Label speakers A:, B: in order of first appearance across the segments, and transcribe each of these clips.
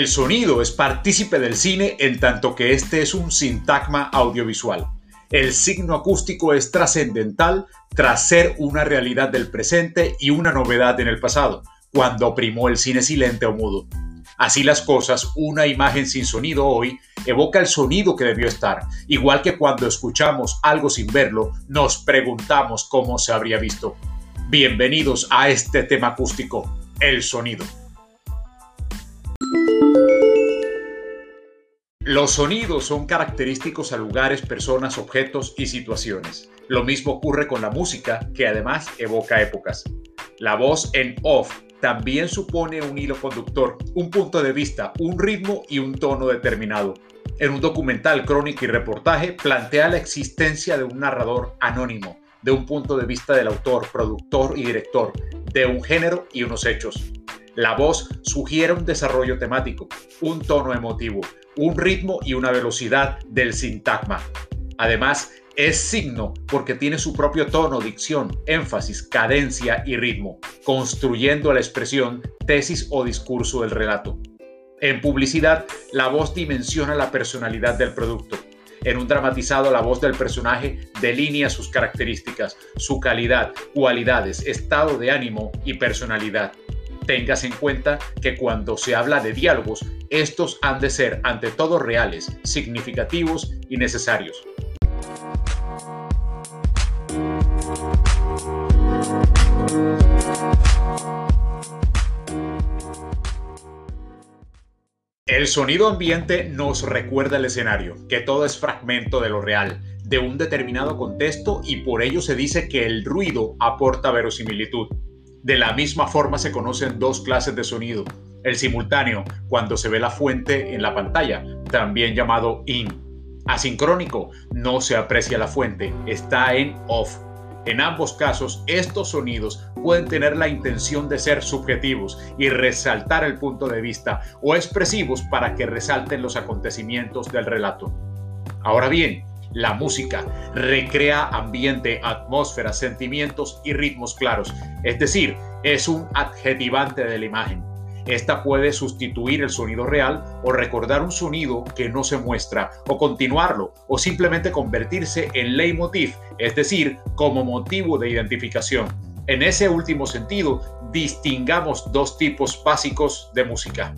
A: El sonido es partícipe del cine en tanto que este es un sintagma audiovisual. El signo acústico es trascendental tras ser una realidad del presente y una novedad en el pasado, cuando primó el cine silente o mudo. Así las cosas, una imagen sin sonido hoy evoca el sonido que debió estar, igual que cuando escuchamos algo sin verlo, nos preguntamos cómo se habría visto. Bienvenidos a este tema acústico, el sonido. Los sonidos son característicos a lugares, personas, objetos y situaciones. Lo mismo ocurre con la música, que además evoca épocas. La voz en off también supone un hilo conductor, un punto de vista, un ritmo y un tono determinado. En un documental, crónica y reportaje plantea la existencia de un narrador anónimo, de un punto de vista del autor, productor y director, de un género y unos hechos. La voz sugiere un desarrollo temático, un tono emotivo, un ritmo y una velocidad del sintagma. Además, es signo porque tiene su propio tono, dicción, énfasis, cadencia y ritmo, construyendo la expresión, tesis o discurso del relato. En publicidad, la voz dimensiona la personalidad del producto. En un dramatizado, la voz del personaje delinea sus características, su calidad, cualidades, estado de ánimo y personalidad. Tengas en cuenta que cuando se habla de diálogos, estos han de ser ante todo reales, significativos y necesarios. El sonido ambiente nos recuerda el escenario, que todo es fragmento de lo real, de un determinado contexto y por ello se dice que el ruido aporta verosimilitud. De la misma forma se conocen dos clases de sonido. El simultáneo, cuando se ve la fuente en la pantalla, también llamado in. Asincrónico, no se aprecia la fuente, está en off. En ambos casos, estos sonidos pueden tener la intención de ser subjetivos y resaltar el punto de vista o expresivos para que resalten los acontecimientos del relato. Ahora bien, la música recrea ambiente, atmósfera, sentimientos y ritmos claros, es decir, es un adjetivante de la imagen. Esta puede sustituir el sonido real o recordar un sonido que no se muestra o continuarlo o simplemente convertirse en leitmotiv, es decir, como motivo de identificación. En ese último sentido, distingamos dos tipos básicos de música.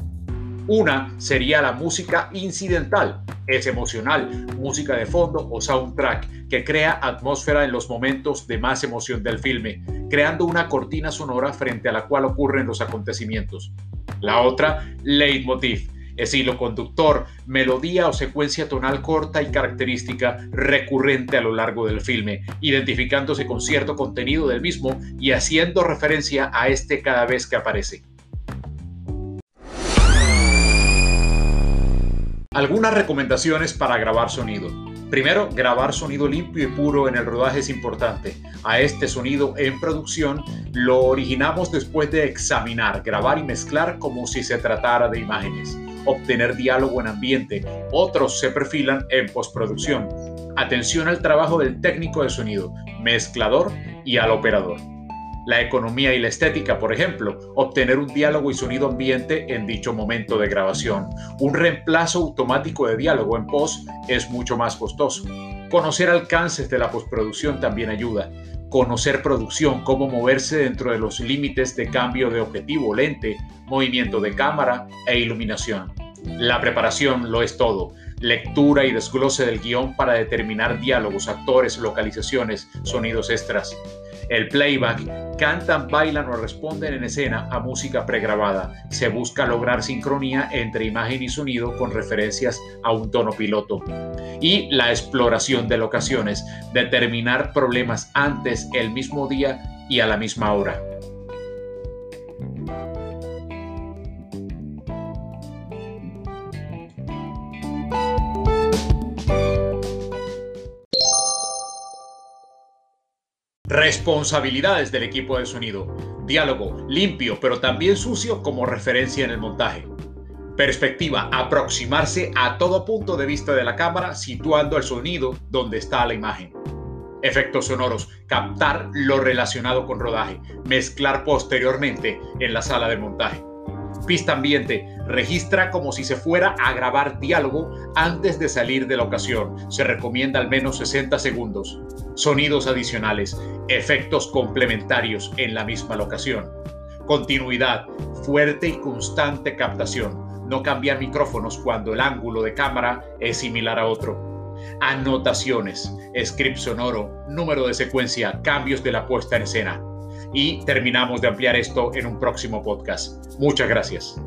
A: Una sería la música incidental, es emocional, música de fondo o soundtrack que crea atmósfera en los momentos de más emoción del filme, creando una cortina sonora frente a la cual ocurren los acontecimientos. La otra, leitmotiv, es hilo conductor, melodía o secuencia tonal corta y característica recurrente a lo largo del filme, identificándose con cierto contenido del mismo y haciendo referencia a este cada vez que aparece. Algunas recomendaciones para grabar sonido. Primero, grabar sonido limpio y puro en el rodaje es importante. A este sonido en producción lo originamos después de examinar, grabar y mezclar como si se tratara de imágenes. Obtener diálogo en ambiente. Otros se perfilan en postproducción. Atención al trabajo del técnico de sonido, mezclador y al operador la economía y la estética, por ejemplo, obtener un diálogo y sonido ambiente en dicho momento de grabación. Un reemplazo automático de diálogo en post es mucho más costoso. Conocer alcances de la postproducción también ayuda. Conocer producción, cómo moverse dentro de los límites de cambio de objetivo, lente, movimiento de cámara e iluminación. La preparación lo es todo. Lectura y desglose del guion para determinar diálogos, actores, localizaciones, sonidos extras el playback, cantan, bailan o responden en escena a música pregrabada. Se busca lograr sincronía entre imagen y sonido con referencias a un tono piloto. Y la exploración de locaciones, determinar problemas antes, el mismo día y a la misma hora. Responsabilidades del equipo de sonido. Diálogo limpio pero también sucio como referencia en el montaje. Perspectiva, aproximarse a todo punto de vista de la cámara situando el sonido donde está la imagen. Efectos sonoros, captar lo relacionado con rodaje, mezclar posteriormente en la sala de montaje. Pista ambiente. Registra como si se fuera a grabar diálogo antes de salir de la ocasión. Se recomienda al menos 60 segundos. Sonidos adicionales. Efectos complementarios en la misma locación. Continuidad. Fuerte y constante captación. No cambiar micrófonos cuando el ángulo de cámara es similar a otro. Anotaciones. Script sonoro. Número de secuencia. Cambios de la puesta en escena y terminamos de ampliar esto en un próximo podcast. Muchas gracias.